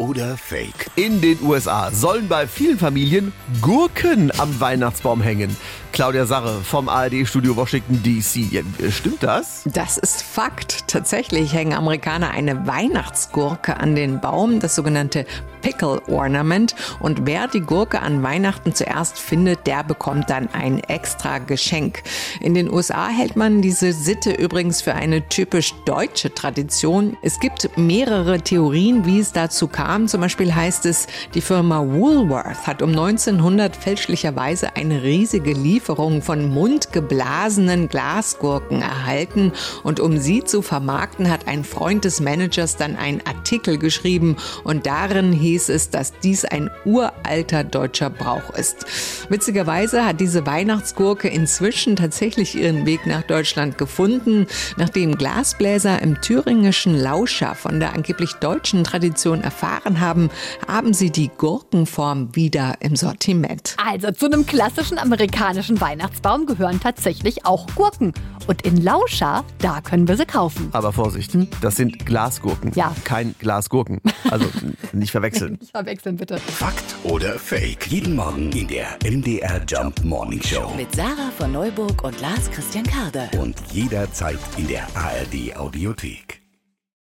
oder Fake? In den USA sollen bei vielen Familien Gurken am Weihnachtsbaum hängen. Claudia Sarre vom ARD-Studio Washington DC. Ja, stimmt das? Das ist Fakt. Tatsächlich hängen Amerikaner eine Weihnachtsgurke an den Baum, das sogenannte Pickle Ornament. Und wer die Gurke an Weihnachten zuerst findet, der bekommt dann ein extra Geschenk. In den USA hält man diese Sitte übrigens für eine typisch deutsche Tradition. Es gibt mehrere Theorien, wie es dazu kam. Zum Beispiel heißt es, die Firma Woolworth hat um 1900 fälschlicherweise eine riesige Lieferung von mundgeblasenen Glasgurken erhalten. Und um sie zu vermarkten, hat ein Freund des Managers dann einen Artikel geschrieben und darin hieß es, dass dies ein uralter deutscher Brauch ist. Witzigerweise hat diese Weihnachtsgurke inzwischen tatsächlich ihren Weg nach Deutschland gefunden, nachdem Glasbläser im thüringischen Lauscher von der angeblich deutschen Tradition erfahren haben, haben sie die Gurkenform wieder im Sortiment. Also zu einem klassischen amerikanischen Weihnachtsbaum gehören tatsächlich auch Gurken. Und in Lauscha, da können wir sie kaufen. Aber Vorsicht, das sind Glasgurken. Ja. Kein Glasgurken. Also nicht verwechseln. Nicht verwechseln bitte. Fakt oder Fake? Jeden Morgen in der MDR Jump Morning Show. Mit Sarah von Neuburg und Lars Christian Karde. Und jederzeit in der ARD Audiothek.